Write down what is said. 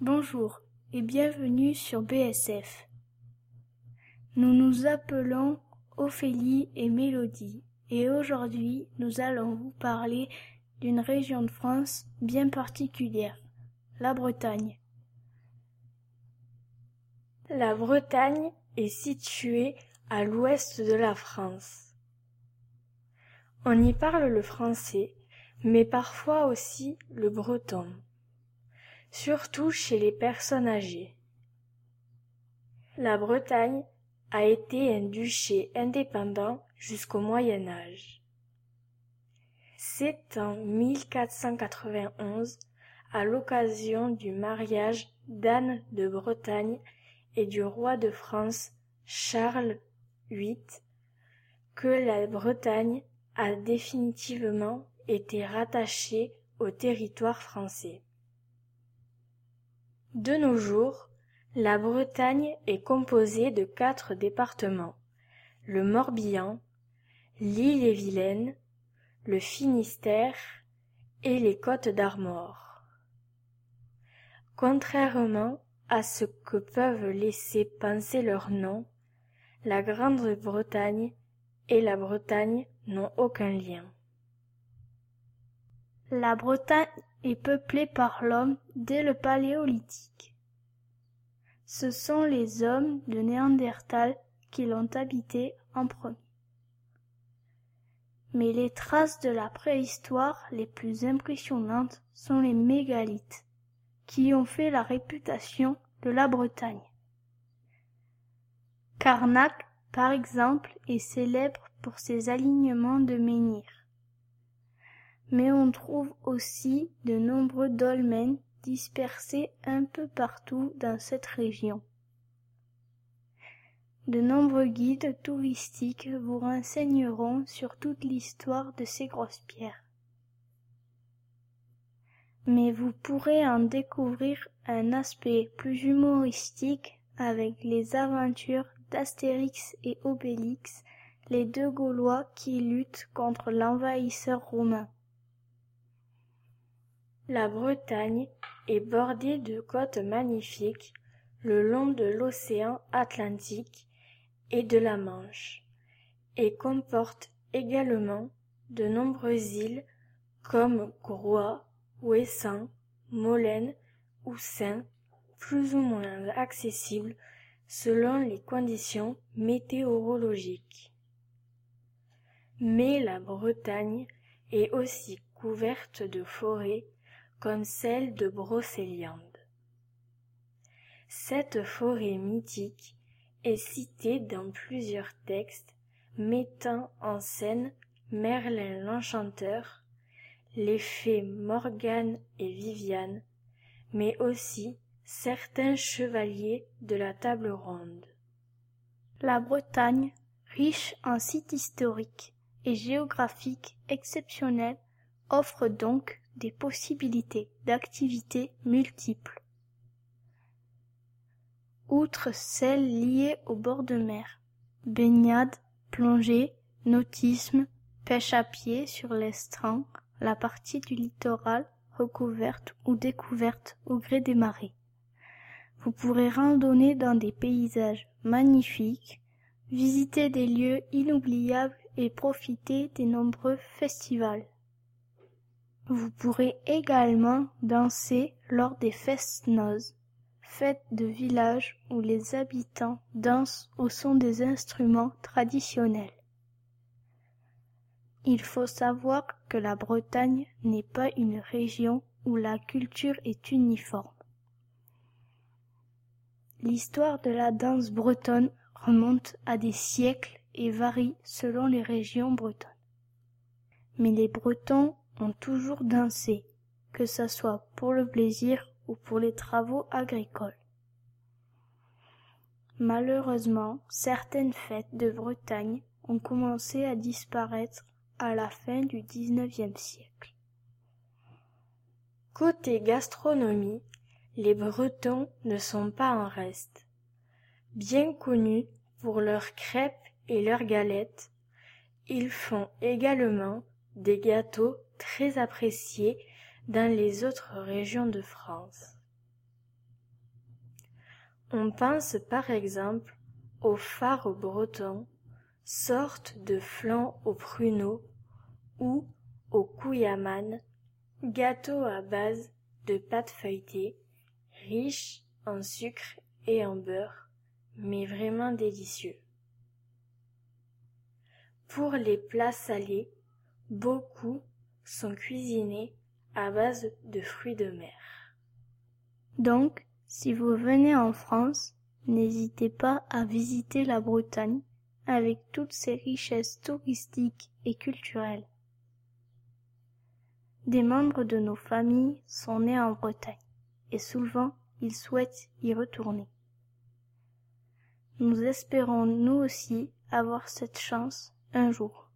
Bonjour et bienvenue sur BSF. Nous nous appelons Ophélie et Mélodie et aujourd'hui nous allons vous parler d'une région de France bien particulière, la Bretagne. La Bretagne est située à l'ouest de la France. On y parle le français, mais parfois aussi le breton, surtout chez les personnes âgées. La Bretagne a été un duché indépendant jusqu'au Moyen Âge. C'est en 1491, à l'occasion du mariage d'Anne de Bretagne et du roi de France Charles VIII que la Bretagne a définitivement été rattachée au territoire français. De nos jours, la Bretagne est composée de quatre départements, le Morbihan, l'Île-et-Vilaine, le Finistère et les Côtes d'Armor. Contrairement à ce que peuvent laisser penser leurs noms, la Grande-Bretagne et la Bretagne n'ont aucun lien. La Bretagne est peuplée par l'homme dès le Paléolithique. Ce sont les hommes de Néandertal qui l'ont habité en premier. Mais les traces de la préhistoire les plus impressionnantes sont les mégalithes, qui ont fait la réputation de la Bretagne. Carnac, par exemple, est célèbre pour ses alignements de menhirs. Mais on trouve aussi de nombreux dolmens dispersés un peu partout dans cette région. De nombreux guides touristiques vous renseigneront sur toute l'histoire de ces grosses pierres. Mais vous pourrez en découvrir un aspect plus humoristique avec les aventures d'Astérix et Obélix, les deux Gaulois qui luttent contre l'envahisseur romain. La Bretagne est bordée de côtes magnifiques le long de l'océan Atlantique et de la Manche, et comporte également de nombreuses îles comme Groix, Ouessant, Molène ou Saint, plus ou moins accessibles selon les conditions météorologiques. Mais la Bretagne est aussi couverte de forêts comme celle de Brocéliande. Cette forêt mythique est citée dans plusieurs textes mettant en scène Merlin l'Enchanteur, les fées Morgane et Viviane, mais aussi certains chevaliers de la table ronde. La Bretagne, riche en sites historiques et géographiques exceptionnels, offre donc des possibilités d'activités multiples. Outre celles liées au bord de mer, baignade, plongée, nautisme, pêche à pied sur l'estran, la partie du littoral recouverte ou découverte au gré des marées. Vous pourrez randonner dans des paysages magnifiques, visiter des lieux inoubliables et profiter des nombreux festivals. Vous pourrez également danser lors des fest-noz, fêtes de village où les habitants dansent au son des instruments traditionnels. Il faut savoir que la Bretagne n'est pas une région où la culture est uniforme. L'histoire de la danse bretonne remonte à des siècles et varie selon les régions bretonnes. Mais les Bretons ont toujours dansé, que ce soit pour le plaisir ou pour les travaux agricoles. Malheureusement, certaines fêtes de Bretagne ont commencé à disparaître à la fin du XIXe siècle. Côté gastronomie, les Bretons ne sont pas en reste. Bien connus pour leurs crêpes et leurs galettes, ils font également des gâteaux très appréciés dans les autres régions de France. On pense par exemple au phare breton, sorte de flan au pruneau, ou au couillaman, gâteau à base de pâte feuilletée, riche en sucre et en beurre, mais vraiment délicieux. Pour les plats salés, beaucoup sont cuisinés à base de fruits de mer. Donc, si vous venez en France, n'hésitez pas à visiter la Bretagne avec toutes ses richesses touristiques et culturelles. Des membres de nos familles sont nés en Bretagne et souvent ils souhaitent y retourner. Nous espérons nous aussi avoir cette chance un jour.